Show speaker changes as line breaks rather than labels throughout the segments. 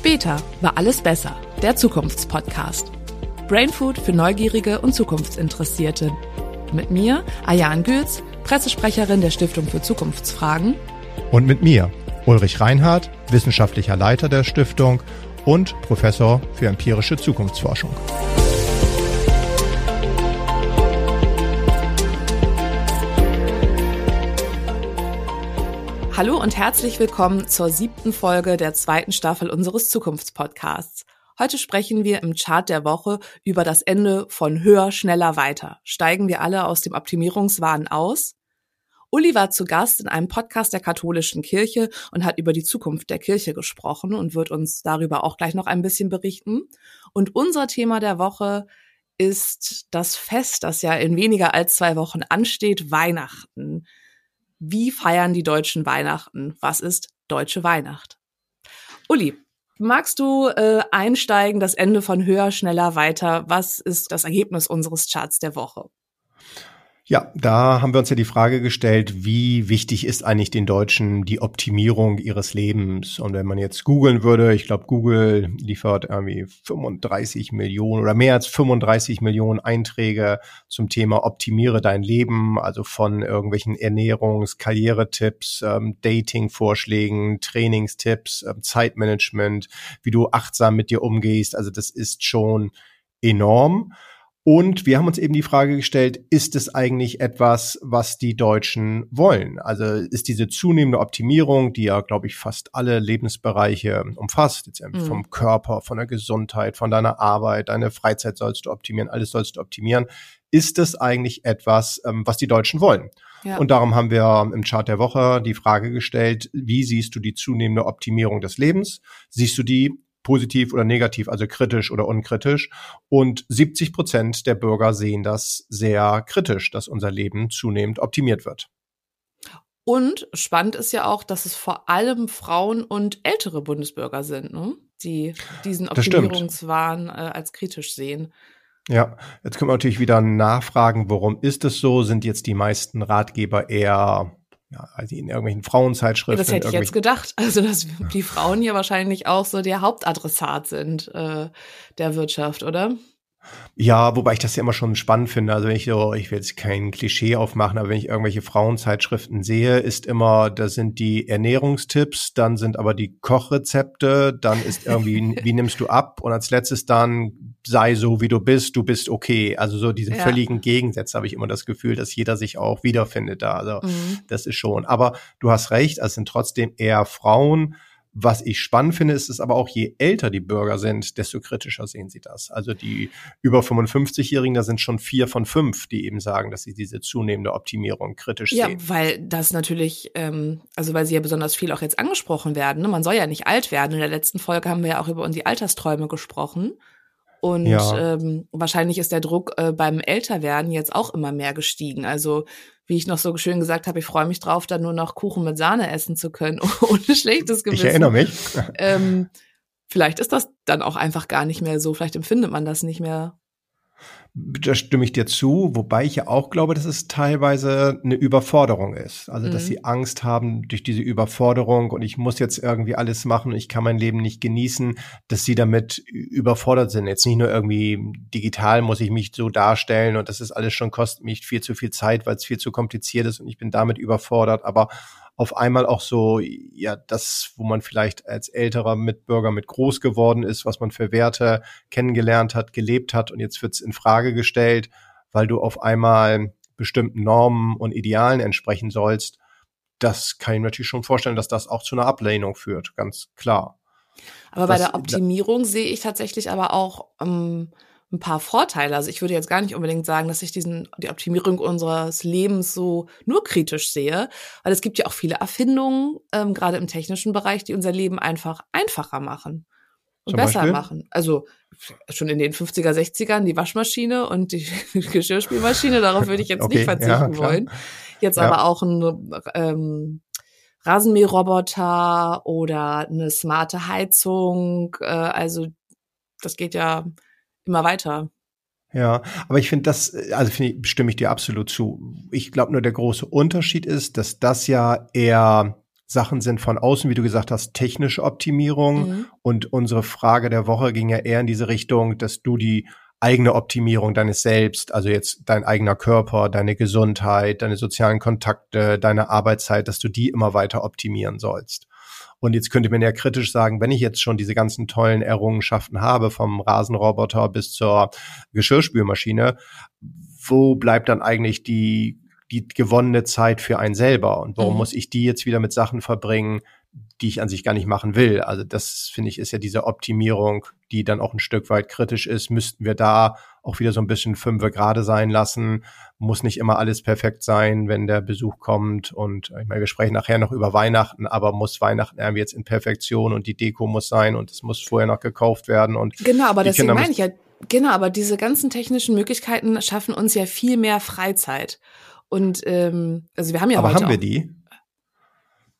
Später war alles besser. Der Zukunftspodcast. Brainfood für Neugierige und Zukunftsinteressierte. Mit mir, Ayan Gülz, Pressesprecherin der Stiftung für Zukunftsfragen.
Und mit mir, Ulrich Reinhardt, wissenschaftlicher Leiter der Stiftung und Professor für empirische Zukunftsforschung.
Hallo und herzlich willkommen zur siebten Folge der zweiten Staffel unseres Zukunftspodcasts. Heute sprechen wir im Chart der Woche über das Ende von höher, schneller, weiter. Steigen wir alle aus dem Optimierungswahn aus? Uli war zu Gast in einem Podcast der katholischen Kirche und hat über die Zukunft der Kirche gesprochen und wird uns darüber auch gleich noch ein bisschen berichten. Und unser Thema der Woche ist das Fest, das ja in weniger als zwei Wochen ansteht, Weihnachten. Wie feiern die Deutschen Weihnachten? Was ist deutsche Weihnacht? Uli, magst du äh, einsteigen, das Ende von höher, schneller, weiter? Was ist das Ergebnis unseres Charts der Woche?
Ja, da haben wir uns ja die Frage gestellt, wie wichtig ist eigentlich den Deutschen die Optimierung ihres Lebens? Und wenn man jetzt googeln würde, ich glaube, Google liefert irgendwie 35 Millionen oder mehr als 35 Millionen Einträge zum Thema Optimiere dein Leben, also von irgendwelchen Ernährungs-, Karrieretipps, ähm, Dating-Vorschlägen, Trainingstipps, ähm, Zeitmanagement, wie du achtsam mit dir umgehst. Also das ist schon enorm. Und wir haben uns eben die Frage gestellt, ist es eigentlich etwas, was die Deutschen wollen? Also ist diese zunehmende Optimierung, die ja, glaube ich, fast alle Lebensbereiche umfasst, jetzt mhm. vom Körper, von der Gesundheit, von deiner Arbeit, deine Freizeit sollst du optimieren, alles sollst du optimieren, ist es eigentlich etwas, ähm, was die Deutschen wollen? Ja. Und darum haben wir im Chart der Woche die Frage gestellt, wie siehst du die zunehmende Optimierung des Lebens? Siehst du die positiv oder negativ, also kritisch oder unkritisch. Und 70 Prozent der Bürger sehen das sehr kritisch, dass unser Leben zunehmend optimiert wird.
Und spannend ist ja auch, dass es vor allem Frauen und ältere Bundesbürger sind, ne? die diesen Optimierungswahn äh, als kritisch sehen.
Ja, jetzt können wir natürlich wieder nachfragen, warum ist es so? Sind jetzt die meisten Ratgeber eher ja, also in irgendwelchen Frauenzeitschriften.
Das hätte ich jetzt gedacht. Also, dass die Frauen hier wahrscheinlich auch so der Hauptadressat sind äh, der Wirtschaft, oder?
Ja, wobei ich das ja immer schon spannend finde. Also wenn ich so, ich will jetzt kein Klischee aufmachen, aber wenn ich irgendwelche Frauenzeitschriften sehe, ist immer, da sind die Ernährungstipps, dann sind aber die Kochrezepte, dann ist irgendwie, wie nimmst du ab? Und als letztes dann sei so, wie du bist, du bist okay. Also so diese ja. völligen Gegensätze habe ich immer das Gefühl, dass jeder sich auch wiederfindet da. Also mhm. das ist schon. Aber du hast recht, es sind trotzdem eher Frauen, was ich spannend finde, ist es aber auch, je älter die Bürger sind, desto kritischer sehen sie das. Also die über 55-Jährigen, da sind schon vier von fünf, die eben sagen, dass sie diese zunehmende Optimierung kritisch
ja,
sehen.
Ja, weil das natürlich, ähm, also weil sie ja besonders viel auch jetzt angesprochen werden. Ne? Man soll ja nicht alt werden. In der letzten Folge haben wir ja auch über die Altersträume gesprochen. Und ja. ähm, wahrscheinlich ist der Druck äh, beim Älterwerden jetzt auch immer mehr gestiegen. Also wie ich noch so schön gesagt habe, ich freue mich drauf, dann nur noch Kuchen mit Sahne essen zu können, ohne schlechtes Gewissen.
Ich erinnere mich.
ähm, vielleicht ist das dann auch einfach gar nicht mehr so. Vielleicht empfindet man das nicht mehr
da stimme ich dir zu, wobei ich ja auch glaube, dass es teilweise eine Überforderung ist. Also, dass mhm. sie Angst haben durch diese Überforderung und ich muss jetzt irgendwie alles machen und ich kann mein Leben nicht genießen, dass sie damit überfordert sind. Jetzt nicht nur irgendwie digital muss ich mich so darstellen und das ist alles schon kostet mich viel zu viel Zeit, weil es viel zu kompliziert ist und ich bin damit überfordert, aber auf einmal auch so, ja, das, wo man vielleicht als älterer Mitbürger mit groß geworden ist, was man für Werte kennengelernt hat, gelebt hat und jetzt wird's in Frage gestellt, weil du auf einmal bestimmten Normen und Idealen entsprechen sollst. Das kann ich mir natürlich schon vorstellen, dass das auch zu einer Ablehnung führt, ganz klar.
Aber das, bei der Optimierung sehe ich tatsächlich aber auch ähm, ein paar Vorteile. Also ich würde jetzt gar nicht unbedingt sagen, dass ich diesen, die Optimierung unseres Lebens so nur kritisch sehe, weil es gibt ja auch viele Erfindungen, ähm, gerade im technischen Bereich, die unser Leben einfach einfacher machen und Zum besser Beispiel? machen. Also schon in den 50er, 60ern die Waschmaschine und die Geschirrspülmaschine, darauf würde ich jetzt okay, nicht verzichten ja, wollen. Jetzt ja. aber auch ein ähm, Rasenmäherroboter oder eine smarte Heizung. Äh, also das geht ja immer weiter.
Ja, aber ich finde das, also finde ich, stimme ich dir absolut zu. Ich glaube nur der große Unterschied ist, dass das ja eher Sachen sind von außen, wie du gesagt hast, technische Optimierung. Mhm. Und unsere Frage der Woche ging ja eher in diese Richtung, dass du die eigene Optimierung deines Selbst, also jetzt dein eigener Körper, deine Gesundheit, deine sozialen Kontakte, deine Arbeitszeit, dass du die immer weiter optimieren sollst. Und jetzt könnte man ja kritisch sagen, wenn ich jetzt schon diese ganzen tollen Errungenschaften habe, vom Rasenroboter bis zur Geschirrspülmaschine, wo bleibt dann eigentlich die, die gewonnene Zeit für einen selber? Und warum mhm. muss ich die jetzt wieder mit Sachen verbringen, die ich an sich gar nicht machen will. Also das finde ich ist ja diese Optimierung, die dann auch ein Stück weit kritisch ist. Müssten wir da auch wieder so ein bisschen fünfe gerade sein lassen. Muss nicht immer alles perfekt sein, wenn der Besuch kommt. Und ich meine, wir sprechen nachher noch über Weihnachten, aber muss Weihnachten irgendwie jetzt in Perfektion und die Deko muss sein und es muss vorher noch gekauft werden und
genau, aber deswegen meine ich ja, genau, aber diese ganzen technischen Möglichkeiten schaffen uns ja viel mehr Freizeit. Und ähm, also wir haben ja
aber
heute
haben wir die?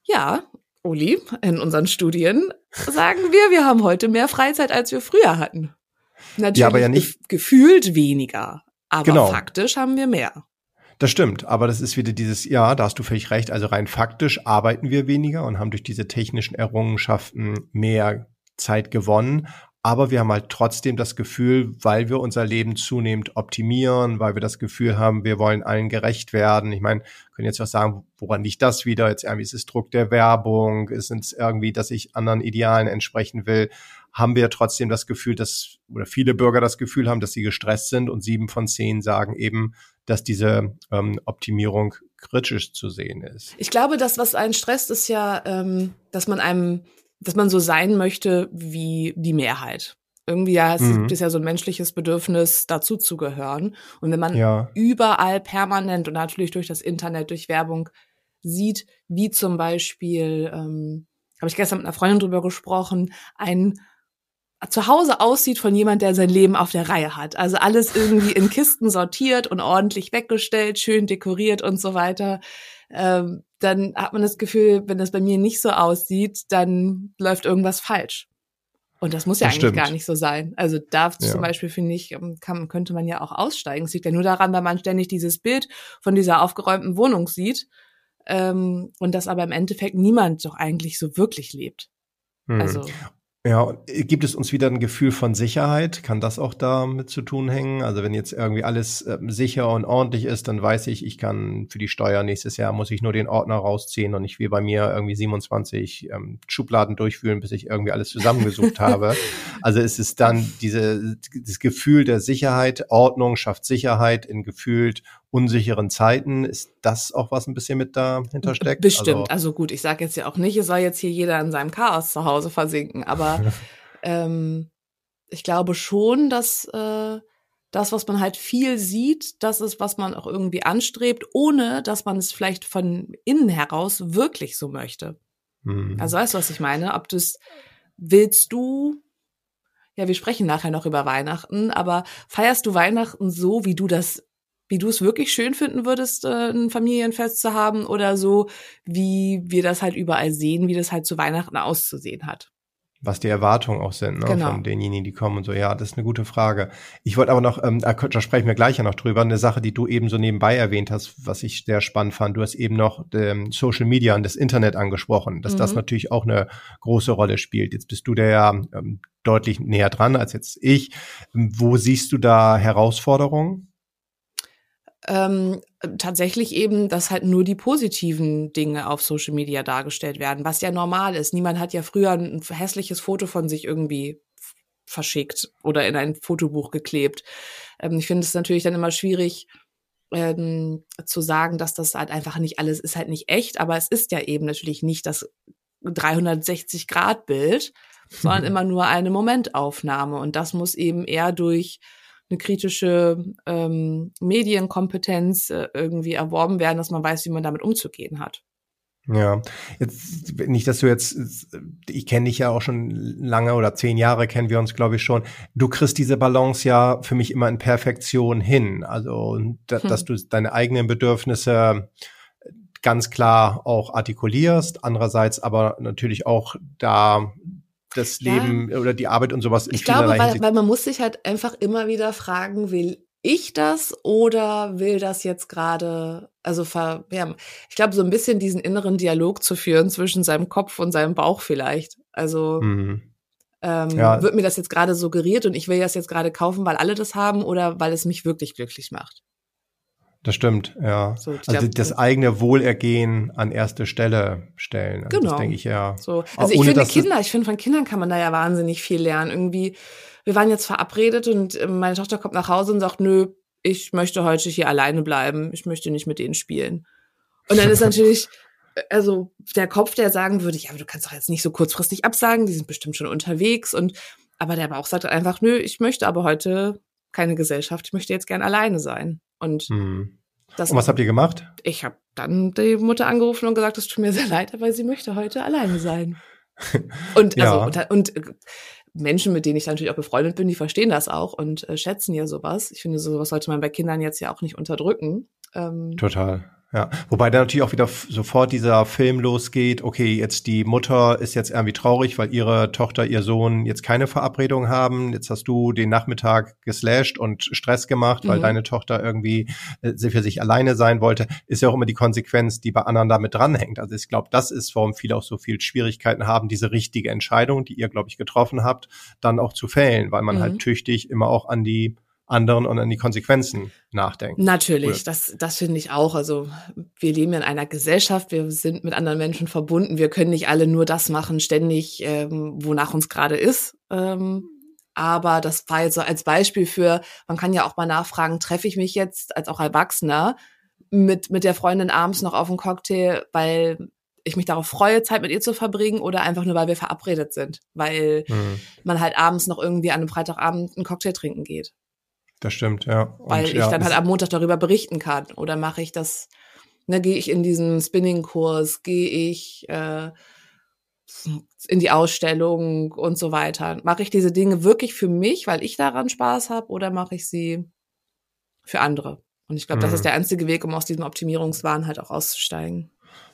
Ja, Uli, in unseren Studien sagen wir, wir haben heute mehr Freizeit, als wir früher hatten. Natürlich ja, aber ja nicht gefühlt weniger, aber genau. faktisch haben wir mehr.
Das stimmt, aber das ist wieder dieses, ja, da hast du völlig recht. Also rein faktisch arbeiten wir weniger und haben durch diese technischen Errungenschaften mehr Zeit gewonnen. Aber wir haben halt trotzdem das Gefühl, weil wir unser Leben zunehmend optimieren, weil wir das Gefühl haben, wir wollen allen gerecht werden. Ich meine, können jetzt auch sagen, woran liegt das wieder? Jetzt irgendwie ist es Druck der Werbung, ist es irgendwie, dass ich anderen Idealen entsprechen will. Haben wir trotzdem das Gefühl, dass, oder viele Bürger das Gefühl haben, dass sie gestresst sind und sieben von zehn sagen eben, dass diese ähm, Optimierung kritisch zu sehen ist.
Ich glaube, das, was einen stresst, ist ja, ähm, dass man einem dass man so sein möchte wie die Mehrheit. Irgendwie ja, es mhm. ist ja so ein menschliches Bedürfnis, dazu zu gehören. Und wenn man ja. überall permanent und natürlich durch das Internet, durch Werbung sieht, wie zum Beispiel, ähm, habe ich gestern mit einer Freundin drüber gesprochen, ein zu Hause aussieht von jemand, der sein Leben auf der Reihe hat. Also alles irgendwie in Kisten sortiert und ordentlich weggestellt, schön dekoriert und so weiter. Ähm, dann hat man das Gefühl, wenn das bei mir nicht so aussieht, dann läuft irgendwas falsch. Und das muss ja das eigentlich stimmt. gar nicht so sein. Also da ja. zum Beispiel finde ich, ähm, kann, könnte man ja auch aussteigen. Es liegt ja nur daran, weil man ständig dieses Bild von dieser aufgeräumten Wohnung sieht ähm, und das aber im Endeffekt niemand doch eigentlich so wirklich lebt.
Hm. Also ja, gibt es uns wieder ein Gefühl von Sicherheit? Kann das auch damit zu tun hängen? Also wenn jetzt irgendwie alles äh, sicher und ordentlich ist, dann weiß ich, ich kann für die Steuer nächstes Jahr muss ich nur den Ordner rausziehen und nicht wie bei mir irgendwie 27 ähm, Schubladen durchführen, bis ich irgendwie alles zusammengesucht habe. Also es ist dann diese, das Gefühl der Sicherheit, Ordnung schafft Sicherheit in gefühlt unsicheren Zeiten. Ist das auch was ein bisschen mit dahinter steckt?
Bestimmt. Also, also gut, ich sage jetzt ja auch nicht, es soll jetzt hier jeder in seinem Chaos zu Hause versinken, aber ähm, ich glaube schon, dass äh, das, was man halt viel sieht, das ist, was man auch irgendwie anstrebt, ohne dass man es vielleicht von innen heraus wirklich so möchte. Mhm. Also weißt du, was ich meine? Ob du es willst du ja, wir sprechen nachher noch über Weihnachten, aber feierst du Weihnachten so, wie du das wie du es wirklich schön finden würdest, äh, ein Familienfest zu haben oder so, wie wir das halt überall sehen, wie das halt zu Weihnachten auszusehen hat.
Was die Erwartungen auch sind, ne, genau. von denjenigen, die kommen und so. Ja, das ist eine gute Frage. Ich wollte aber noch, ähm, da sprechen wir gleich ja noch drüber, eine Sache, die du eben so nebenbei erwähnt hast, was ich sehr spannend fand. Du hast eben noch ähm, Social Media und das Internet angesprochen, dass mhm. das natürlich auch eine große Rolle spielt. Jetzt bist du da ja ähm, deutlich näher dran als jetzt ich. Wo siehst du da Herausforderungen?
Ähm, tatsächlich eben, dass halt nur die positiven Dinge auf Social Media dargestellt werden, was ja normal ist. Niemand hat ja früher ein hässliches Foto von sich irgendwie verschickt oder in ein Fotobuch geklebt. Ähm, ich finde es natürlich dann immer schwierig, ähm, zu sagen, dass das halt einfach nicht alles ist halt nicht echt, aber es ist ja eben natürlich nicht das 360 Grad Bild, sondern immer nur eine Momentaufnahme und das muss eben eher durch eine kritische ähm, Medienkompetenz äh, irgendwie erworben werden, dass man weiß, wie man damit umzugehen hat.
Ja, jetzt nicht, dass du jetzt, ich kenne dich ja auch schon lange oder zehn Jahre kennen wir uns, glaube ich schon. Du kriegst diese Balance ja für mich immer in Perfektion hin. Also, da, hm. dass du deine eigenen Bedürfnisse ganz klar auch artikulierst, andererseits aber natürlich auch da das Leben ja. oder die Arbeit und sowas
in Ich glaube, weil, weil man muss sich halt einfach immer wieder fragen, will, ich das oder will das jetzt gerade, also ver, ja, ich glaube, so ein bisschen diesen inneren Dialog zu führen zwischen seinem Kopf und seinem Bauch vielleicht. Also mhm. ähm, ja. wird mir das jetzt gerade suggeriert und ich will das jetzt gerade kaufen, weil alle das haben oder weil es mich wirklich glücklich macht.
Das stimmt, ja. So, also glaub, das eigene Wohlergehen an erste Stelle stellen. Also genau. Das denke ich ja.
So. Also ich finde Kinder, ich finde von Kindern kann man da ja wahnsinnig viel lernen. Irgendwie, wir waren jetzt verabredet und äh, meine Tochter kommt nach Hause und sagt, nö, ich möchte heute hier alleine bleiben. Ich möchte nicht mit denen spielen. Und dann ist natürlich, äh, also der Kopf, der sagen würde, ja, aber du kannst doch jetzt nicht so kurzfristig absagen, die sind bestimmt schon unterwegs und aber der Bauch sagt einfach, nö, ich möchte aber heute keine Gesellschaft, ich möchte jetzt gern alleine sein. Und,
hm. das, und was habt ihr gemacht?
Ich habe dann die Mutter angerufen und gesagt, es tut mir sehr leid, aber sie möchte heute alleine sein. und also ja. und, und äh, Menschen, mit denen ich natürlich auch befreundet bin, die verstehen das auch und äh, schätzen ja sowas. Ich finde, sowas sollte man bei Kindern jetzt ja auch nicht unterdrücken.
Ähm, Total. Ja, wobei da natürlich auch wieder sofort dieser Film losgeht, okay, jetzt die Mutter ist jetzt irgendwie traurig, weil ihre Tochter, ihr Sohn jetzt keine Verabredung haben. Jetzt hast du den Nachmittag geslasht und Stress gemacht, weil mhm. deine Tochter irgendwie äh, für sich alleine sein wollte. Ist ja auch immer die Konsequenz, die bei anderen damit dranhängt. Also ich glaube, das ist, warum viele auch so viel Schwierigkeiten haben, diese richtige Entscheidung, die ihr, glaube ich, getroffen habt, dann auch zu fällen, weil man halt mhm. halt tüchtig immer auch an die anderen und an die Konsequenzen nachdenken.
Natürlich, Oder? das, das finde ich auch. Also wir leben in einer Gesellschaft, wir sind mit anderen Menschen verbunden, wir können nicht alle nur das machen, ständig, ähm, wonach uns gerade ist. Ähm, aber das war jetzt so als Beispiel für, man kann ja auch mal nachfragen, treffe ich mich jetzt als auch Erwachsener mit, mit der Freundin abends noch auf einen Cocktail, weil ich mich darauf freue, Zeit mit ihr zu verbringen oder einfach nur, weil wir verabredet sind, weil mhm. man halt abends noch irgendwie an einem Freitagabend einen Cocktail trinken geht.
Das stimmt, ja.
Und Weil ich ja, dann halt am Montag darüber berichten kann. Oder mache ich das, ne, gehe ich in diesen Spinning-Kurs, gehe ich äh, in die Ausstellung und so weiter. Mache ich diese Dinge wirklich für mich, weil ich daran Spaß habe, oder mache ich sie für andere? Und ich glaube, mhm. das ist mhm. der einzige Weg, um aus diesem Optimierungswahn halt auch auszusteigen.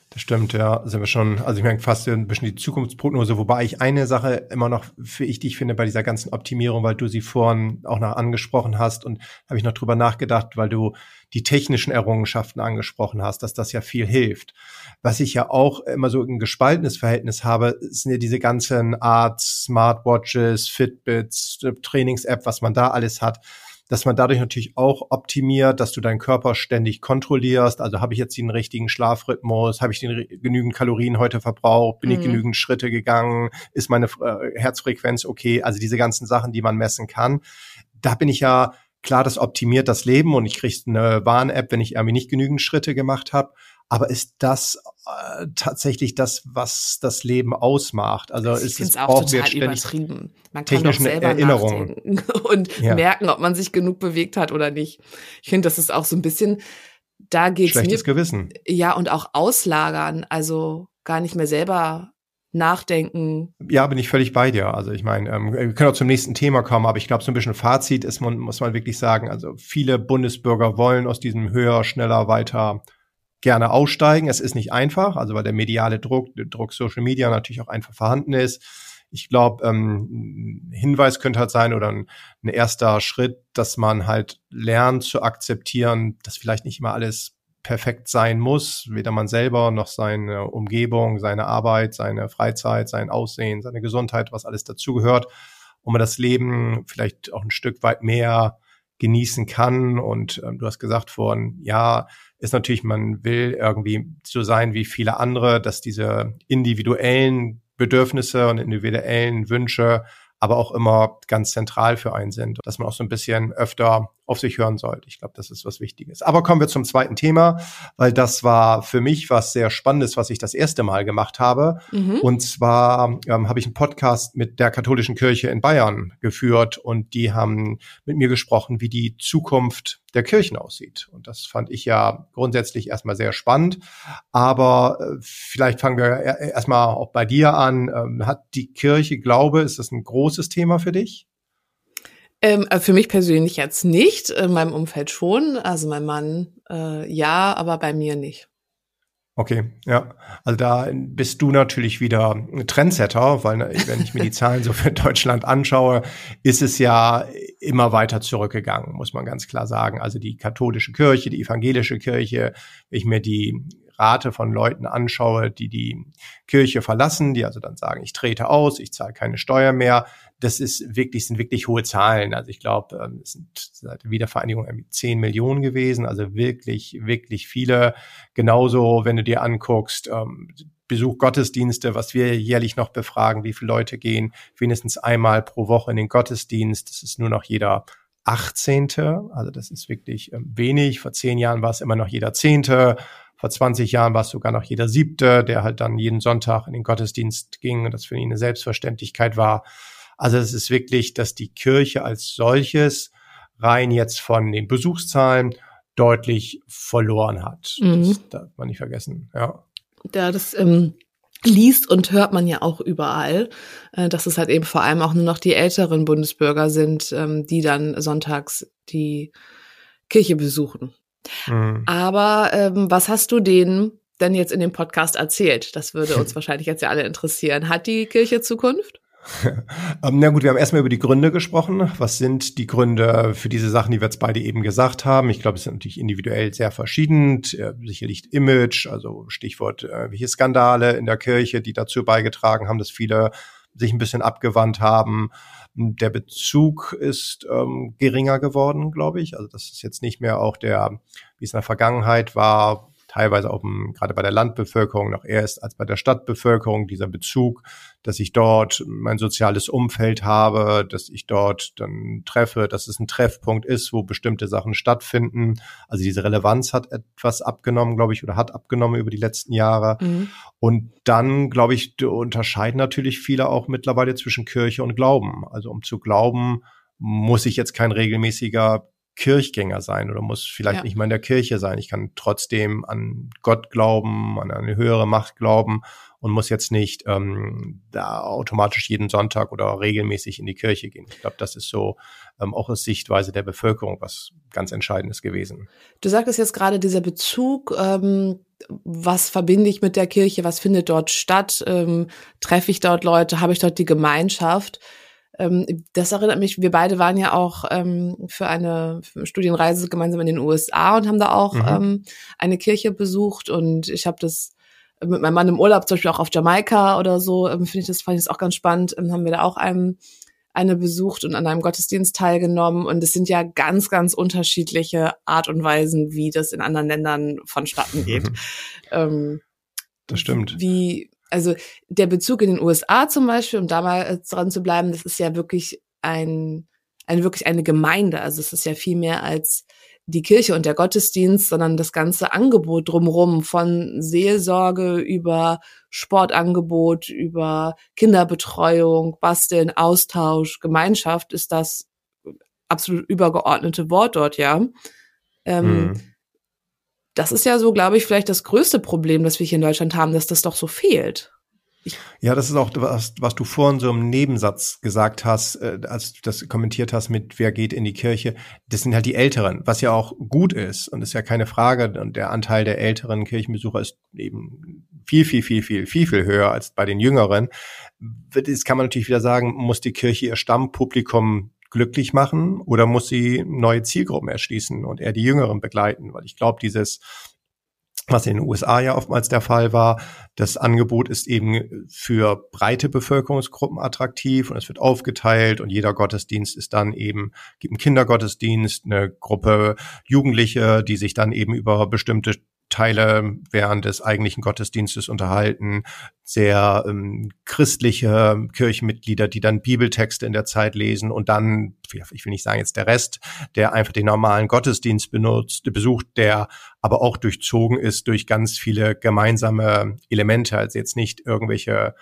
Das stimmt, ja, sind wir schon, also ich merke fast ein bisschen die Zukunftsprognose, wobei ich eine Sache immer noch wichtig finde bei dieser ganzen Optimierung, weil du sie vorhin auch noch angesprochen hast und habe ich noch drüber nachgedacht, weil du die technischen Errungenschaften angesprochen hast, dass das ja viel hilft. Was ich ja auch immer so ein gespaltenes Verhältnis habe, sind ja diese ganzen Art Smartwatches, Fitbits, Trainings-App, was man da alles hat dass man dadurch natürlich auch optimiert, dass du deinen Körper ständig kontrollierst. Also habe ich jetzt den richtigen Schlafrhythmus, habe ich den genügend Kalorien heute verbraucht, bin mhm. ich genügend Schritte gegangen, ist meine äh, Herzfrequenz okay? Also diese ganzen Sachen, die man messen kann. Da bin ich ja klar, das optimiert das Leben und ich kriege eine Warn-App, wenn ich irgendwie nicht genügend Schritte gemacht habe. Aber ist das äh, tatsächlich das, was das Leben ausmacht? Also
ich
ist es
auch total übertrieben. Man kann doch selber Erinnerungen und ja. merken, ob man sich genug bewegt hat oder nicht. Ich finde, das ist auch so ein bisschen, da geht's
Schlechtes mir, Gewissen.
Ja, und auch auslagern, also gar nicht mehr selber nachdenken.
Ja, bin ich völlig bei dir. Also ich meine, ähm, wir können auch zum nächsten Thema kommen, aber ich glaube, so ein bisschen Fazit ist man, muss man wirklich sagen, also viele Bundesbürger wollen aus diesem höher, schneller, weiter gerne aussteigen. Es ist nicht einfach, also weil der mediale Druck, der Druck Social Media natürlich auch einfach vorhanden ist. Ich glaube, ähm, ein Hinweis könnte halt sein oder ein, ein erster Schritt, dass man halt lernt zu akzeptieren, dass vielleicht nicht immer alles perfekt sein muss, weder man selber noch seine Umgebung, seine Arbeit, seine Freizeit, sein Aussehen, seine Gesundheit, was alles dazugehört, man das Leben vielleicht auch ein Stück weit mehr genießen kann. Und ähm, du hast gesagt vorhin, ja, ist natürlich, man will irgendwie so sein wie viele andere, dass diese individuellen Bedürfnisse und individuellen Wünsche aber auch immer ganz zentral für einen sind, dass man auch so ein bisschen öfter auf sich hören sollte. Ich glaube, das ist was Wichtiges. Aber kommen wir zum zweiten Thema, weil das war für mich was sehr Spannendes, was ich das erste Mal gemacht habe. Mhm. Und zwar ähm, habe ich einen Podcast mit der katholischen Kirche in Bayern geführt und die haben mit mir gesprochen, wie die Zukunft der Kirchen aussieht. Und das fand ich ja grundsätzlich erstmal sehr spannend. Aber äh, vielleicht fangen wir erstmal auch bei dir an. Ähm, hat die Kirche Glaube, ist das ein großes Thema für dich?
Ähm, äh, für mich persönlich jetzt nicht, in meinem Umfeld schon. Also mein Mann äh, ja, aber bei mir nicht.
Okay, ja. Also da bist du natürlich wieder Trendsetter, weil wenn ich mir die Zahlen so für Deutschland anschaue, ist es ja immer weiter zurückgegangen, muss man ganz klar sagen. Also die katholische Kirche, die evangelische Kirche, wenn ich mir die Rate von Leuten anschaue, die die Kirche verlassen, die also dann sagen, ich trete aus, ich zahle keine Steuer mehr, das ist wirklich, sind wirklich hohe Zahlen. Also ich glaube, ähm, es sind seit der Wiedervereinigung irgendwie 10 Millionen gewesen, also wirklich, wirklich viele. Genauso, wenn du dir anguckst, ähm, Besuch Gottesdienste, was wir jährlich noch befragen, wie viele Leute gehen wenigstens einmal pro Woche in den Gottesdienst. Das ist nur noch jeder 18. Also das ist wirklich ähm, wenig. Vor zehn Jahren war es immer noch jeder Zehnte. Vor 20 Jahren war es sogar noch jeder Siebte, der halt dann jeden Sonntag in den Gottesdienst ging und das für ihn eine Selbstverständlichkeit war. Also es ist wirklich, dass die Kirche als solches rein jetzt von den Besuchszahlen deutlich verloren hat. Mhm. Das darf man nicht vergessen, ja.
Ja, das ähm, liest und hört man ja auch überall, äh, dass es halt eben vor allem auch nur noch die älteren Bundesbürger sind, ähm, die dann sonntags die Kirche besuchen. Mhm. Aber ähm, was hast du denen denn jetzt in dem Podcast erzählt? Das würde uns wahrscheinlich jetzt ja alle interessieren. Hat die Kirche Zukunft?
ähm, na gut, wir haben erstmal über die Gründe gesprochen. Was sind die Gründe für diese Sachen, die wir jetzt beide eben gesagt haben? Ich glaube, es ist natürlich individuell sehr verschieden. Äh, sicherlich Image, also Stichwort äh, welche Skandale in der Kirche, die dazu beigetragen haben, dass viele sich ein bisschen abgewandt haben. Der Bezug ist ähm, geringer geworden, glaube ich. Also das ist jetzt nicht mehr auch der, wie es in der Vergangenheit war, teilweise auch gerade bei der Landbevölkerung noch erst als bei der Stadtbevölkerung, dieser Bezug, dass ich dort mein soziales Umfeld habe, dass ich dort dann treffe, dass es ein Treffpunkt ist, wo bestimmte Sachen stattfinden. Also diese Relevanz hat etwas abgenommen, glaube ich, oder hat abgenommen über die letzten Jahre. Mhm. Und dann, glaube ich, unterscheiden natürlich viele auch mittlerweile zwischen Kirche und Glauben. Also um zu glauben, muss ich jetzt kein regelmäßiger Kirchgänger sein oder muss vielleicht ja. nicht mal in der Kirche sein. Ich kann trotzdem an Gott glauben, an eine höhere Macht glauben und muss jetzt nicht ähm, da automatisch jeden Sonntag oder regelmäßig in die Kirche gehen. Ich glaube, das ist so ähm, auch aus Sichtweise der Bevölkerung was ganz Entscheidendes gewesen.
Du sagtest jetzt gerade dieser Bezug, ähm, was verbinde ich mit der Kirche, was findet dort statt, ähm, treffe ich dort Leute, habe ich dort die Gemeinschaft? Ähm, das erinnert mich, wir beide waren ja auch ähm, für eine Studienreise gemeinsam in den USA und haben da auch mhm. ähm, eine Kirche besucht und ich habe das mit meinem Mann im Urlaub, zum Beispiel auch auf Jamaika oder so, ähm, finde ich das, fand ich das auch ganz spannend, ähm, haben wir da auch einem eine besucht und an einem Gottesdienst teilgenommen. Und es sind ja ganz, ganz unterschiedliche Art und Weisen, wie das in anderen Ländern vonstatten geht.
ähm, das stimmt.
Wie, also der Bezug in den USA zum Beispiel, um da mal äh, dran zu bleiben, das ist ja wirklich ein, eine wirklich eine Gemeinde. Also es ist ja viel mehr als die Kirche und der Gottesdienst, sondern das ganze Angebot drumherum von Seelsorge über Sportangebot, über Kinderbetreuung, Basteln, Austausch, Gemeinschaft ist das absolut übergeordnete Wort dort, ja. Ähm, hm das ist ja so, glaube ich, vielleicht das größte Problem, das wir hier in Deutschland haben, dass das doch so fehlt.
Ja, das ist auch was, was du vorhin so im Nebensatz gesagt hast, äh, als du das kommentiert hast mit wer geht in die Kirche. Das sind halt die Älteren, was ja auch gut ist und ist ja keine Frage. Und der Anteil der älteren Kirchenbesucher ist eben viel, viel, viel, viel, viel, viel höher als bei den Jüngeren. Das kann man natürlich wieder sagen, muss die Kirche ihr Stammpublikum glücklich machen oder muss sie neue Zielgruppen erschließen und eher die Jüngeren begleiten? Weil ich glaube, dieses was in den USA ja oftmals der Fall war. Das Angebot ist eben für breite Bevölkerungsgruppen attraktiv und es wird aufgeteilt und jeder Gottesdienst ist dann eben, gibt einen Kindergottesdienst, eine Gruppe Jugendliche, die sich dann eben über bestimmte Teile während des eigentlichen Gottesdienstes unterhalten, sehr ähm, christliche Kirchenmitglieder, die dann Bibeltexte in der Zeit lesen und dann, ich will nicht sagen jetzt der Rest, der einfach den normalen Gottesdienst benutzt, besucht, der aber auch durchzogen ist durch ganz viele gemeinsame Elemente, also jetzt nicht irgendwelche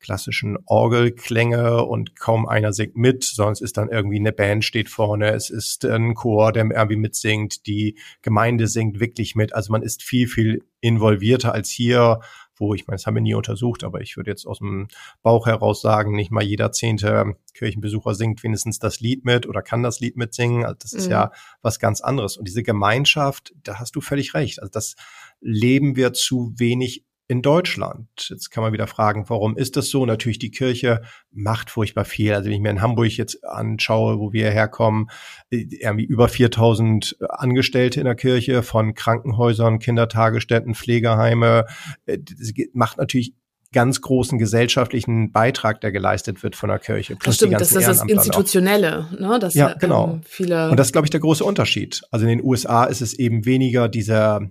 klassischen Orgelklänge und kaum einer singt mit, es ist dann irgendwie eine Band steht vorne, es ist ein Chor, der irgendwie mitsingt, die Gemeinde singt wirklich mit. Also man ist viel, viel involvierter als hier, wo ich meine, das haben wir nie untersucht, aber ich würde jetzt aus dem Bauch heraus sagen, nicht mal jeder zehnte Kirchenbesucher singt wenigstens das Lied mit oder kann das Lied mitsingen. Also das ist mhm. ja was ganz anderes. Und diese Gemeinschaft, da hast du völlig recht. Also das leben wir zu wenig in Deutschland. Jetzt kann man wieder fragen, warum ist das so? Natürlich, die Kirche macht furchtbar viel. Also wenn ich mir in Hamburg jetzt anschaue, wo wir herkommen, äh, irgendwie über 4000 Angestellte in der Kirche von Krankenhäusern, Kindertagesstätten, Pflegeheime. Äh, das macht natürlich ganz großen gesellschaftlichen Beitrag, der geleistet wird von der Kirche.
Plus das stimmt, das ist das Institutionelle, ne? Das,
ja, genau. Ähm, viele Und das ist, glaube ich, der große Unterschied. Also in den USA ist es eben weniger dieser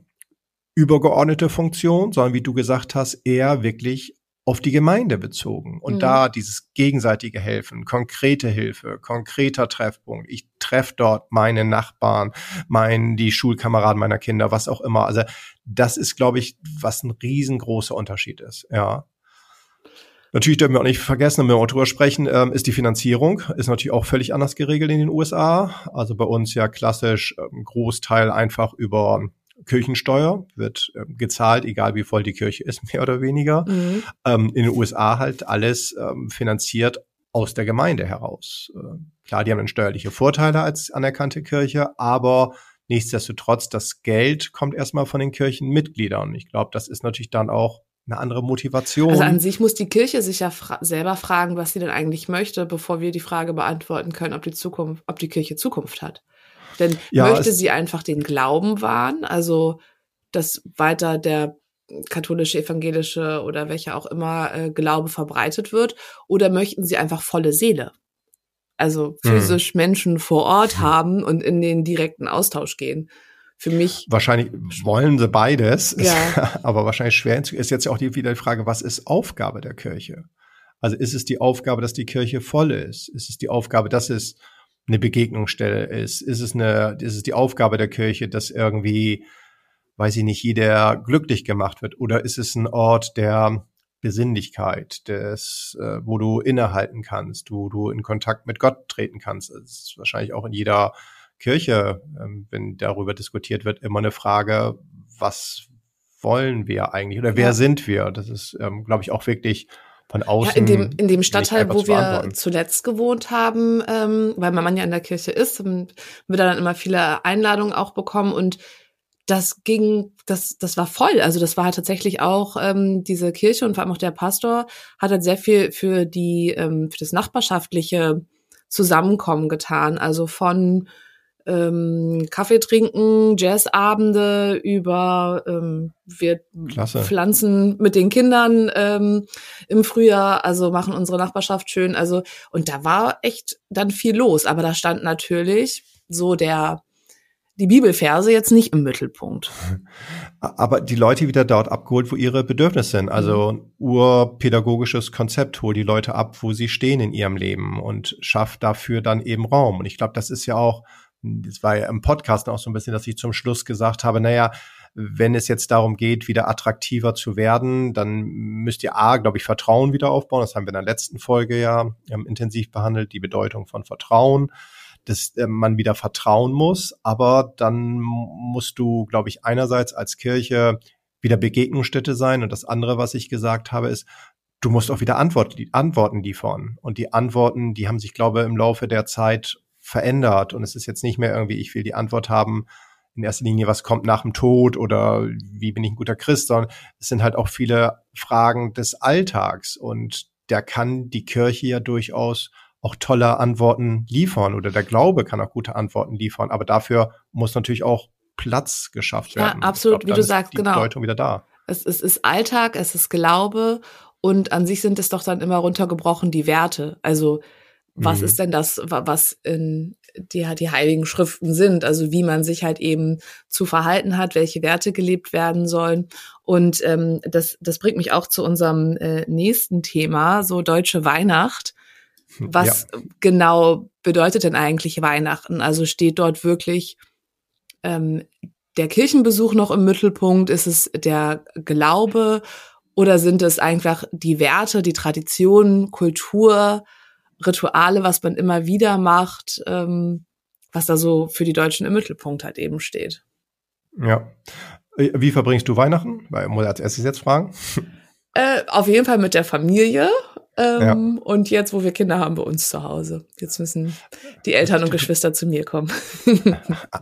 übergeordnete Funktion, sondern wie du gesagt hast, eher wirklich auf die Gemeinde bezogen. Und mhm. da dieses gegenseitige Helfen, konkrete Hilfe, konkreter Treffpunkt. Ich treffe dort meine Nachbarn, mein, die Schulkameraden meiner Kinder, was auch immer. Also das ist, glaube ich, was ein riesengroßer Unterschied ist. Ja. Natürlich dürfen wir auch nicht vergessen, wenn wir auch drüber sprechen, ähm, ist die Finanzierung, ist natürlich auch völlig anders geregelt in den USA. Also bei uns ja klassisch ähm, Großteil einfach über Kirchensteuer wird äh, gezahlt, egal wie voll die Kirche ist, mehr oder weniger. Mhm. Ähm, in den USA halt alles ähm, finanziert aus der Gemeinde heraus. Äh, klar, die haben dann steuerliche Vorteile als anerkannte Kirche, aber nichtsdestotrotz, das Geld kommt erstmal von den Kirchenmitgliedern. Ich glaube, das ist natürlich dann auch eine andere Motivation.
Also an sich muss die Kirche sich ja fra selber fragen, was sie denn eigentlich möchte, bevor wir die Frage beantworten können, ob die Zukunft, ob die Kirche Zukunft hat. Denn ja, möchte sie einfach den Glauben wahren, also dass weiter der katholische, evangelische oder welcher auch immer äh, Glaube verbreitet wird, oder möchten sie einfach volle Seele? Also hm. physisch hm. Menschen vor Ort hm. haben und in den direkten Austausch gehen. Für mich.
Wahrscheinlich wollen sie beides, ja. aber wahrscheinlich schwer ist jetzt ja auch die, wieder die Frage, was ist Aufgabe der Kirche? Also ist es die Aufgabe, dass die Kirche voll ist? Ist es die Aufgabe, dass es eine Begegnungsstelle ist? Ist es eine, ist es die Aufgabe der Kirche, dass irgendwie, weiß ich nicht, jeder glücklich gemacht wird? Oder ist es ein Ort der Besinnlichkeit, des, äh, wo du innehalten kannst, wo du in Kontakt mit Gott treten kannst? Das ist wahrscheinlich auch in jeder Kirche, ähm, wenn darüber diskutiert wird, immer eine Frage, was wollen wir eigentlich oder wer sind wir? Das ist, ähm, glaube ich, auch wirklich von außen. Ja,
in dem, in dem Stadtteil, wo wir zuletzt gewohnt haben, ähm, weil mein Mann ja in der Kirche ist, und wir dann immer viele Einladungen auch bekommen und das ging, das, das war voll. Also das war halt tatsächlich auch ähm, diese Kirche und vor allem auch der Pastor hat halt sehr viel für die, ähm, für das nachbarschaftliche Zusammenkommen getan. Also von ähm, Kaffee trinken, Jazzabende über ähm, wir Klasse. pflanzen mit den Kindern ähm, im Frühjahr, also machen unsere Nachbarschaft schön. Also und da war echt dann viel los, aber da stand natürlich so der die Bibelverse jetzt nicht im Mittelpunkt.
Aber die Leute wieder dort abgeholt, wo ihre Bedürfnisse sind. Also ein urpädagogisches Konzept holt die Leute ab, wo sie stehen in ihrem Leben und schafft dafür dann eben Raum. Und ich glaube, das ist ja auch das war ja im Podcast auch so ein bisschen, dass ich zum Schluss gesagt habe, naja, wenn es jetzt darum geht, wieder attraktiver zu werden, dann müsst ihr A, glaube ich, Vertrauen wieder aufbauen. Das haben wir in der letzten Folge ja ähm, intensiv behandelt, die Bedeutung von Vertrauen, dass äh, man wieder vertrauen muss. Aber dann musst du, glaube ich, einerseits als Kirche wieder Begegnungsstätte sein. Und das andere, was ich gesagt habe, ist, du musst auch wieder Antwort, Antworten liefern. Und die Antworten, die haben sich, glaube ich, im Laufe der Zeit verändert. Und es ist jetzt nicht mehr irgendwie, ich will die Antwort haben, in erster Linie, was kommt nach dem Tod oder wie bin ich ein guter Christ, sondern es sind halt auch viele Fragen des Alltags. Und da kann die Kirche ja durchaus auch tolle Antworten liefern oder der Glaube kann auch gute Antworten liefern. Aber dafür muss natürlich auch Platz geschafft werden.
Ja, absolut, glaub, wie du sagst,
die
genau.
Bedeutung wieder da.
Es, es ist Alltag, es ist Glaube und an sich sind es doch dann immer runtergebrochen die Werte. Also was mhm. ist denn das, was in die, die heiligen Schriften sind, also wie man sich halt eben zu verhalten hat, welche Werte gelebt werden sollen. Und ähm, das, das bringt mich auch zu unserem äh, nächsten Thema, so deutsche Weihnacht. Hm, was ja. genau bedeutet denn eigentlich Weihnachten? Also steht dort wirklich ähm, der Kirchenbesuch noch im Mittelpunkt? Ist es der Glaube? Oder sind es einfach die Werte, die Tradition, Kultur, Rituale, was man immer wieder macht, ähm, was da so für die Deutschen im Mittelpunkt halt eben steht.
Ja. Wie verbringst du Weihnachten? Weil muss als erstes jetzt fragen.
Äh, auf jeden Fall mit der Familie. Ähm, ja. Und jetzt, wo wir Kinder haben, bei uns zu Hause. Jetzt müssen die Eltern und Geschwister zu mir kommen.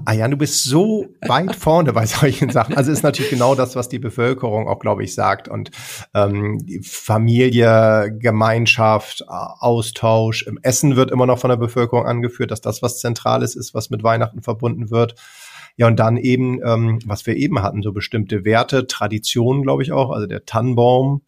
ah ja, du bist so weit vorne bei solchen Sachen. Also ist natürlich genau das, was die Bevölkerung auch, glaube ich, sagt. Und ähm, Familie, Gemeinschaft, Austausch. Im Essen wird immer noch von der Bevölkerung angeführt, dass das was Zentrales ist, was mit Weihnachten verbunden wird. Ja, und dann eben, ähm, was wir eben hatten, so bestimmte Werte, Traditionen, glaube ich auch. Also der Tannenbaum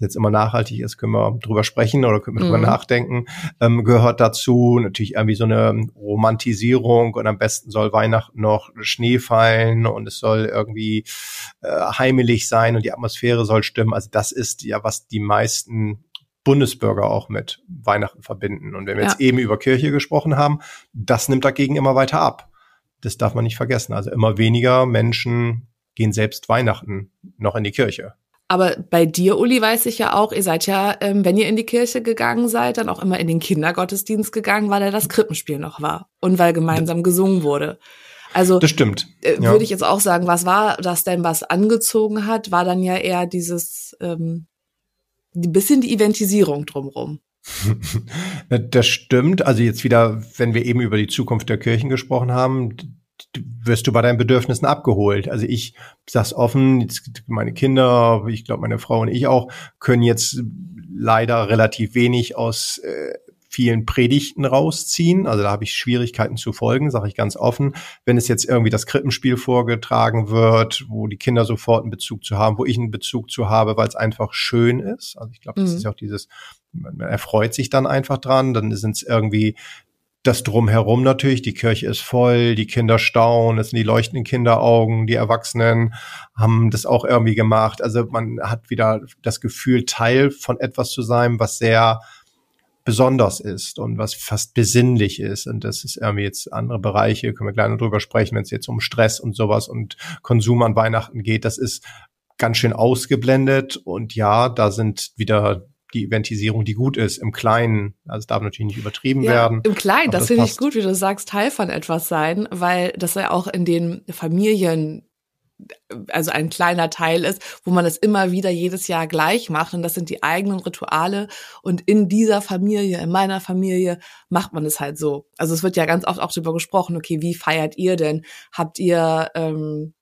jetzt immer nachhaltig ist, können wir drüber sprechen oder können wir drüber mhm. nachdenken, ähm, gehört dazu. Natürlich irgendwie so eine Romantisierung und am besten soll Weihnachten noch Schnee fallen und es soll irgendwie äh, heimelig sein und die Atmosphäre soll stimmen. Also das ist ja, was die meisten Bundesbürger auch mit Weihnachten verbinden. Und wenn wir ja. jetzt eben über Kirche gesprochen haben, das nimmt dagegen immer weiter ab. Das darf man nicht vergessen. Also immer weniger Menschen gehen selbst Weihnachten noch in die Kirche.
Aber bei dir, Uli, weiß ich ja auch, ihr seid ja, ähm, wenn ihr in die Kirche gegangen seid, dann auch immer in den Kindergottesdienst gegangen, weil da das Krippenspiel noch war und weil gemeinsam gesungen wurde. Also
das stimmt.
Äh, ja. Würde ich jetzt auch sagen, was war das denn, was angezogen hat, war dann ja eher dieses ähm, ein bisschen die Eventisierung drumrum.
das stimmt. Also jetzt wieder, wenn wir eben über die Zukunft der Kirchen gesprochen haben, wirst du bei deinen Bedürfnissen abgeholt. Also ich sag's offen, meine Kinder, ich glaube meine Frau und ich auch, können jetzt leider relativ wenig aus äh, vielen Predigten rausziehen. Also da habe ich Schwierigkeiten zu folgen, sage ich ganz offen. Wenn es jetzt irgendwie das Krippenspiel vorgetragen wird, wo die Kinder sofort einen Bezug zu haben, wo ich einen Bezug zu habe, weil es einfach schön ist. Also ich glaube, das mhm. ist ja auch dieses, man erfreut sich dann einfach dran. Dann sind es irgendwie das drumherum natürlich, die Kirche ist voll, die Kinder staunen, es sind die leuchtenden Kinderaugen, die Erwachsenen haben das auch irgendwie gemacht. Also man hat wieder das Gefühl, Teil von etwas zu sein, was sehr besonders ist und was fast besinnlich ist. Und das ist irgendwie jetzt andere Bereiche, können wir gleich noch drüber sprechen, wenn es jetzt um Stress und sowas und Konsum an Weihnachten geht. Das ist ganz schön ausgeblendet. Und ja, da sind wieder die Eventisierung, die gut ist, im Kleinen. Also es darf natürlich nicht übertrieben ja, werden.
Im Kleinen, das, das finde ich gut, wie du sagst, Teil von etwas sein, weil das ja auch in den Familien also ein kleiner Teil ist, wo man es immer wieder jedes Jahr gleich macht und das sind die eigenen Rituale und in dieser Familie, in meiner Familie macht man es halt so. Also es wird ja ganz oft auch darüber gesprochen, okay, wie feiert ihr denn? Habt ihr ähm,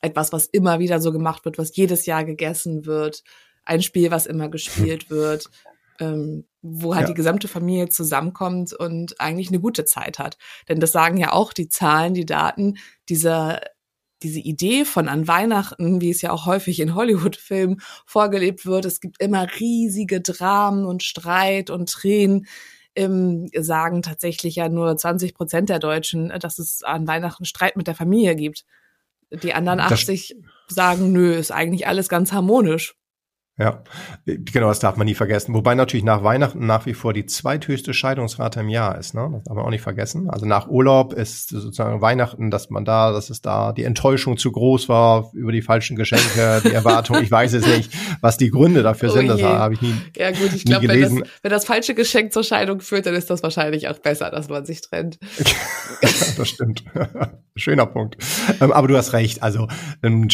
etwas, was immer wieder so gemacht wird, was jedes Jahr gegessen wird? Ein Spiel, was immer gespielt wird, ähm, wo halt ja. die gesamte Familie zusammenkommt und eigentlich eine gute Zeit hat. Denn das sagen ja auch die Zahlen, die Daten, dieser diese Idee von an Weihnachten, wie es ja auch häufig in Hollywood-Filmen vorgelebt wird, es gibt immer riesige Dramen und Streit und Tränen, ähm, sagen tatsächlich ja nur 20 Prozent der Deutschen, dass es an Weihnachten Streit mit der Familie gibt. Die anderen 80 das sagen, nö, ist eigentlich alles ganz harmonisch.
Ja, genau, das darf man nie vergessen. Wobei natürlich nach Weihnachten nach wie vor die zweithöchste Scheidungsrate im Jahr ist. Ne? Das darf man auch nicht vergessen. Also nach Urlaub ist sozusagen Weihnachten, dass man da, dass es da die Enttäuschung zu groß war über die falschen Geschenke, die Erwartung. ich weiß es nicht, was die Gründe dafür oh sind. Das habe ich nie.
Ja gut, ich glaube, wenn das, wenn das falsche Geschenk zur Scheidung führt, dann ist das wahrscheinlich auch besser, dass man sich trennt.
das stimmt. Schöner Punkt. Ähm, aber du hast recht. Also ähm,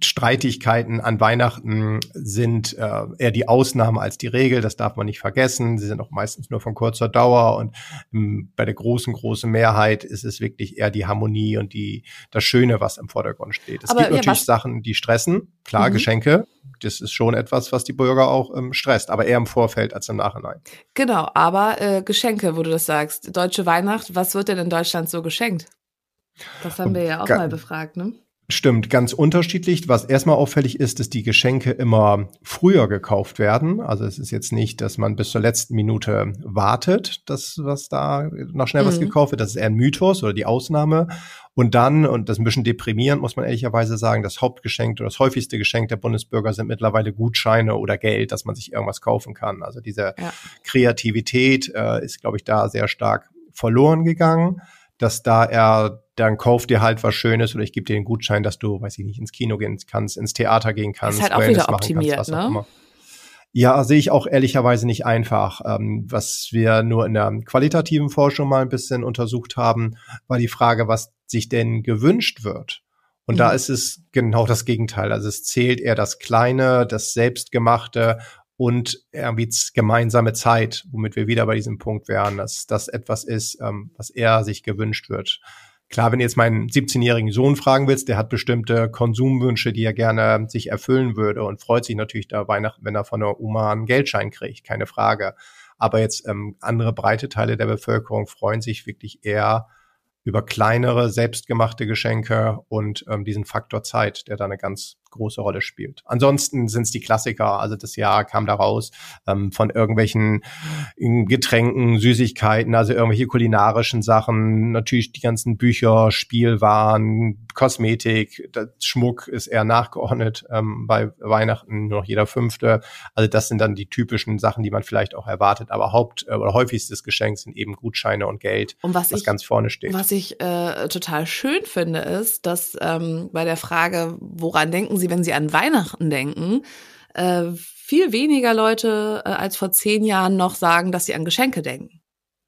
Streitigkeiten an Weihnachten sind sind äh, eher die Ausnahme als die Regel, das darf man nicht vergessen. Sie sind auch meistens nur von kurzer Dauer und ähm, bei der großen, großen Mehrheit ist es wirklich eher die Harmonie und die, das Schöne, was im Vordergrund steht. Es Aber, gibt ja, natürlich was? Sachen, die stressen. Klar, mhm. Geschenke, das ist schon etwas, was die Bürger auch ähm, stresst, aber eher im Vorfeld als im Nachhinein.
Genau, aber äh, Geschenke, wo du das sagst. Deutsche Weihnacht, was wird denn in Deutschland so geschenkt? Das haben wir ja auch mal befragt, ne?
Stimmt, ganz unterschiedlich. Was erstmal auffällig ist, dass die Geschenke immer früher gekauft werden. Also es ist jetzt nicht, dass man bis zur letzten Minute wartet, dass was da noch schnell mhm. was gekauft wird. Das ist eher ein Mythos oder die Ausnahme. Und dann, und das ist ein bisschen deprimierend, muss man ehrlicherweise sagen, das Hauptgeschenk oder das häufigste Geschenk der Bundesbürger sind mittlerweile Gutscheine oder Geld, dass man sich irgendwas kaufen kann. Also diese ja. Kreativität äh, ist, glaube ich, da sehr stark verloren gegangen dass da er dann kauft dir halt was Schönes oder ich gebe dir den Gutschein, dass du, weiß ich nicht, ins Kino gehen kannst, ins Theater gehen kannst.
Ist halt auch wieder optimiert, kannst, ne?
Ja, sehe ich auch ehrlicherweise nicht einfach. Ähm, was wir nur in der qualitativen Forschung mal ein bisschen untersucht haben, war die Frage, was sich denn gewünscht wird. Und mhm. da ist es genau das Gegenteil. Also es zählt eher das Kleine, das Selbstgemachte und irgendwie gemeinsame Zeit, womit wir wieder bei diesem Punkt wären, dass das etwas ist, ähm, was er sich gewünscht wird. Klar, wenn du jetzt meinen 17-jährigen Sohn fragen willst, der hat bestimmte Konsumwünsche, die er gerne sich erfüllen würde und freut sich natürlich da Weihnachten, wenn er von der Oma einen Geldschein kriegt, keine Frage. Aber jetzt ähm, andere breite Teile der Bevölkerung freuen sich wirklich eher über kleinere, selbstgemachte Geschenke und ähm, diesen Faktor Zeit, der da eine ganz große Rolle spielt. Ansonsten sind es die Klassiker, also das Jahr kam da raus ähm, von irgendwelchen ähm, Getränken, Süßigkeiten, also irgendwelche kulinarischen Sachen, natürlich die ganzen Bücher, Spielwaren, Kosmetik, Schmuck ist eher nachgeordnet ähm, bei Weihnachten nur noch jeder fünfte. Also das sind dann die typischen Sachen, die man vielleicht auch erwartet, aber Haupt- äh, oder häufigstes Geschenk sind eben Gutscheine und Geld,
und was,
was
ich,
ganz vorne steht.
Was ich äh, total schön finde, ist, dass ähm, bei der Frage, woran denken Sie Sie, wenn Sie an Weihnachten denken, äh, viel weniger Leute äh, als vor zehn Jahren noch sagen, dass sie an Geschenke denken.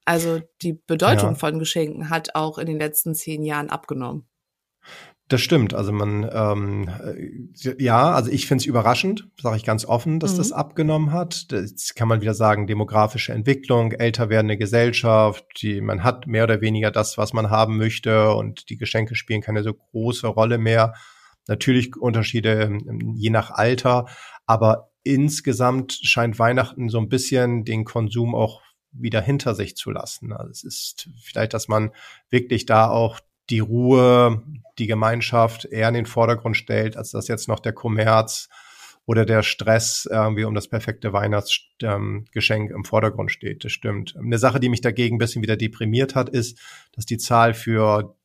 Also die Bedeutung ja. von Geschenken hat auch in den letzten zehn Jahren abgenommen.
Das stimmt. Also man, ähm, äh, ja, also ich finde es überraschend, sage ich ganz offen, dass mhm. das abgenommen hat. Das kann man wieder sagen, demografische Entwicklung, älter werdende Gesellschaft, die, man hat mehr oder weniger das, was man haben möchte und die Geschenke spielen keine so große Rolle mehr. Natürlich Unterschiede ähm, je nach Alter, aber insgesamt scheint Weihnachten so ein bisschen den Konsum auch wieder hinter sich zu lassen. Also es ist vielleicht, dass man wirklich da auch die Ruhe, die Gemeinschaft eher in den Vordergrund stellt, als dass jetzt noch der Kommerz oder der Stress irgendwie um das perfekte Weihnachtsgeschenk im Vordergrund steht. Das stimmt. Eine Sache, die mich dagegen ein bisschen wieder deprimiert hat, ist, dass die Zahl für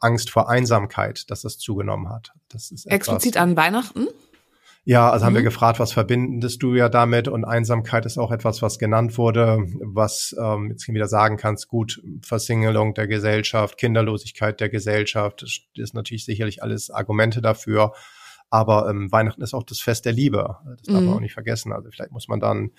Angst vor Einsamkeit, dass das zugenommen hat. Das ist
Explizit an Weihnachten?
Ja, also mhm. haben wir mhm. gefragt, was verbindest du ja damit? Und Einsamkeit ist auch etwas, was genannt wurde, was ähm, jetzt wieder sagen kannst, gut, Versingelung der Gesellschaft, Kinderlosigkeit der Gesellschaft, das ist natürlich sicherlich alles Argumente dafür. Aber ähm, Weihnachten ist auch das Fest der Liebe. Das darf mhm. man auch nicht vergessen. Also vielleicht muss man dann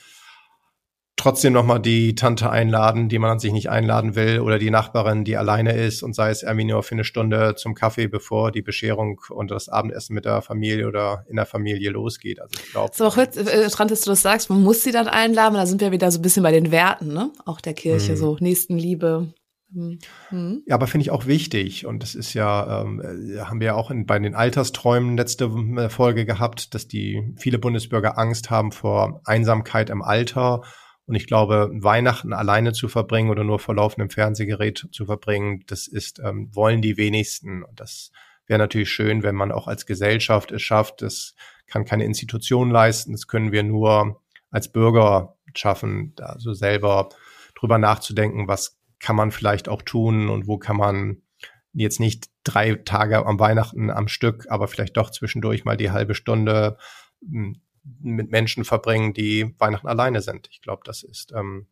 trotzdem nochmal die Tante einladen, die man an sich nicht einladen will, oder die Nachbarin, die alleine ist und sei es irgendwie nur für eine Stunde zum Kaffee, bevor die Bescherung und das Abendessen mit der Familie oder in der Familie losgeht. Also ich glaube.
So, auch jetzt, äh, dass du das sagst, man muss sie dann einladen, da sind wir wieder so ein bisschen bei den Werten, ne? Auch der Kirche, mhm. so Nächstenliebe,
Mhm. Ja, aber finde ich auch wichtig. Und das ist ja, ähm, äh, haben wir ja auch in, bei den Altersträumen letzte Folge gehabt, dass die viele Bundesbürger Angst haben vor Einsamkeit im Alter. Und ich glaube, Weihnachten alleine zu verbringen oder nur vor laufendem Fernsehgerät zu verbringen, das ist, ähm, wollen die wenigsten. Und das wäre natürlich schön, wenn man auch als Gesellschaft es schafft. Das kann keine Institution leisten. Das können wir nur als Bürger schaffen, also selber drüber nachzudenken, was kann man vielleicht auch tun und wo kann man jetzt nicht drei Tage am Weihnachten am Stück, aber vielleicht doch zwischendurch mal die halbe Stunde hm, mit Menschen verbringen, die Weihnachten alleine sind. Ich glaube, das ist ähm,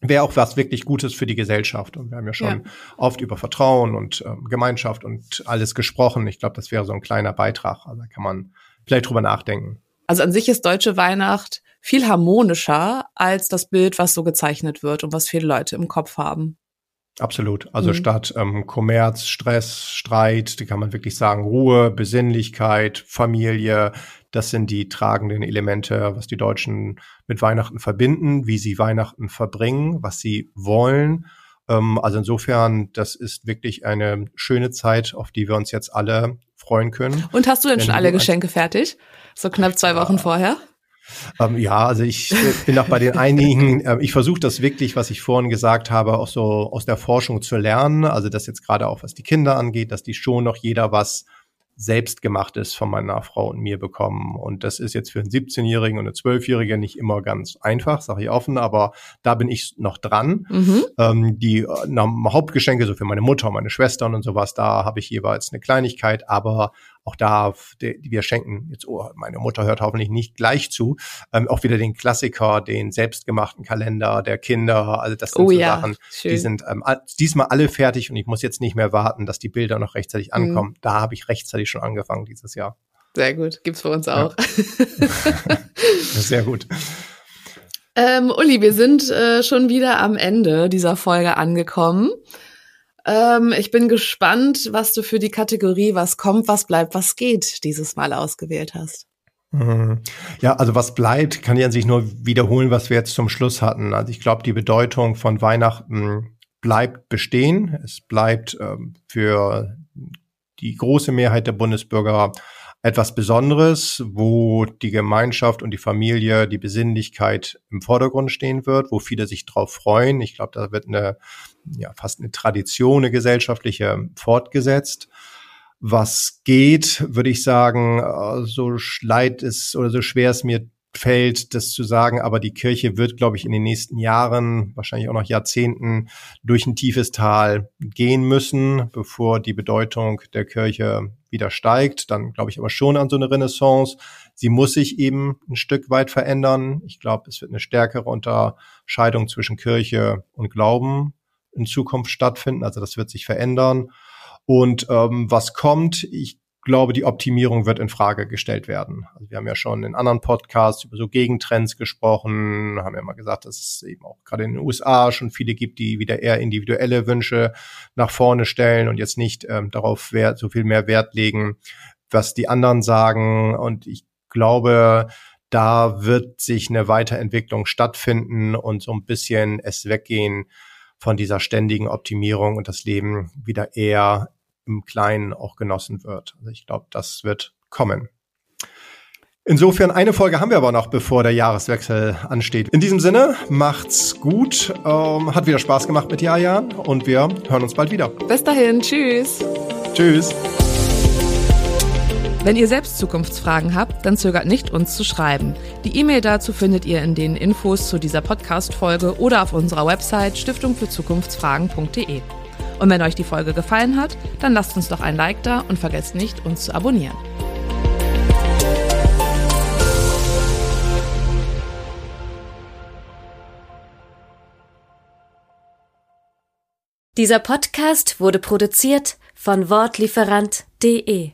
wäre auch was wirklich Gutes für die Gesellschaft. Und wir haben ja schon ja. oft über Vertrauen und ähm, Gemeinschaft und alles gesprochen. Ich glaube, das wäre so ein kleiner Beitrag. Also da kann man vielleicht drüber nachdenken.
Also an sich ist deutsche Weihnacht viel harmonischer als das Bild, was so gezeichnet wird und was viele Leute im Kopf haben.
Absolut. Also mhm. statt ähm, Kommerz, Stress, Streit, die kann man wirklich sagen, Ruhe, Besinnlichkeit, Familie, das sind die tragenden Elemente, was die Deutschen mit Weihnachten verbinden, wie sie Weihnachten verbringen, was sie wollen. Ähm, also insofern, das ist wirklich eine schöne Zeit, auf die wir uns jetzt alle freuen können.
Und hast du denn, denn schon alle Geschenke fertig? So knapp zwei Wochen vorher?
Ähm, ja, also ich äh, bin auch bei den einigen, äh, ich versuche das wirklich, was ich vorhin gesagt habe, auch so aus der Forschung zu lernen. Also das jetzt gerade auch, was die Kinder angeht, dass die schon noch jeder was selbstgemachtes von meiner Frau und mir bekommen. Und das ist jetzt für einen 17-Jährigen und eine 12-Jährige nicht immer ganz einfach, sage ich offen, aber da bin ich noch dran. Mhm. Ähm, die äh, na, Hauptgeschenke, so für meine Mutter und meine Schwestern und sowas, da habe ich jeweils eine Kleinigkeit, aber auch da, die, wir schenken jetzt, oh, meine Mutter hört hoffentlich nicht gleich zu, ähm, auch wieder den Klassiker, den selbstgemachten Kalender der Kinder, also das sind oh, so ja. Sachen, Schön. die sind ähm, diesmal alle fertig und ich muss jetzt nicht mehr warten, dass die Bilder noch rechtzeitig mhm. ankommen. Mhm. Da habe ich rechtzeitig schon angefangen dieses Jahr.
Sehr gut, gibt's für uns auch.
Ja. Sehr gut.
Ähm, Uli, wir sind äh, schon wieder am Ende dieser Folge angekommen. Ähm, ich bin gespannt, was du für die Kategorie Was kommt, was bleibt, was geht dieses Mal ausgewählt hast.
Mhm. Ja, also was bleibt, kann ich an sich nur wiederholen, was wir jetzt zum Schluss hatten. Also ich glaube, die Bedeutung von Weihnachten bleibt bestehen. Es bleibt ähm, für die große Mehrheit der Bundesbürger etwas Besonderes, wo die Gemeinschaft und die Familie, die Besinnlichkeit im Vordergrund stehen wird, wo viele sich drauf freuen. Ich glaube, da wird eine, ja, fast eine Tradition, eine gesellschaftliche fortgesetzt. Was geht, würde ich sagen, äh, so leid es oder so schwer es mir fällt, das zu sagen, aber die Kirche wird, glaube ich, in den nächsten Jahren, wahrscheinlich auch noch Jahrzehnten, durch ein tiefes Tal gehen müssen, bevor die Bedeutung der Kirche wieder steigt. Dann glaube ich aber schon an so eine Renaissance. Sie muss sich eben ein Stück weit verändern. Ich glaube, es wird eine stärkere Unterscheidung zwischen Kirche und Glauben in Zukunft stattfinden. Also das wird sich verändern. Und ähm, was kommt, ich glaube, die Optimierung wird in Frage gestellt werden. Also wir haben ja schon in anderen Podcasts über so Gegentrends gesprochen, haben ja mal gesagt, dass es eben auch gerade in den USA schon viele gibt, die wieder eher individuelle Wünsche nach vorne stellen und jetzt nicht ähm, darauf wert, so viel mehr Wert legen, was die anderen sagen. Und ich glaube, da wird sich eine Weiterentwicklung stattfinden und so ein bisschen es weggehen von dieser ständigen Optimierung und das Leben wieder eher im Kleinen auch genossen wird. Also ich glaube, das wird kommen. Insofern eine Folge haben wir aber noch, bevor der Jahreswechsel ansteht. In diesem Sinne, macht's gut. Ähm, hat wieder Spaß gemacht mit Jajan und wir hören uns bald wieder.
Bis dahin, tschüss.
Tschüss.
Wenn ihr selbst Zukunftsfragen habt, dann zögert nicht, uns zu schreiben. Die E-Mail dazu findet ihr in den Infos zu dieser Podcast-Folge oder auf unserer Website stiftungfürzukunftsfragen.de. Und wenn euch die Folge gefallen hat, dann lasst uns doch ein Like da und vergesst nicht, uns zu abonnieren.
Dieser Podcast wurde produziert von Wortlieferant.de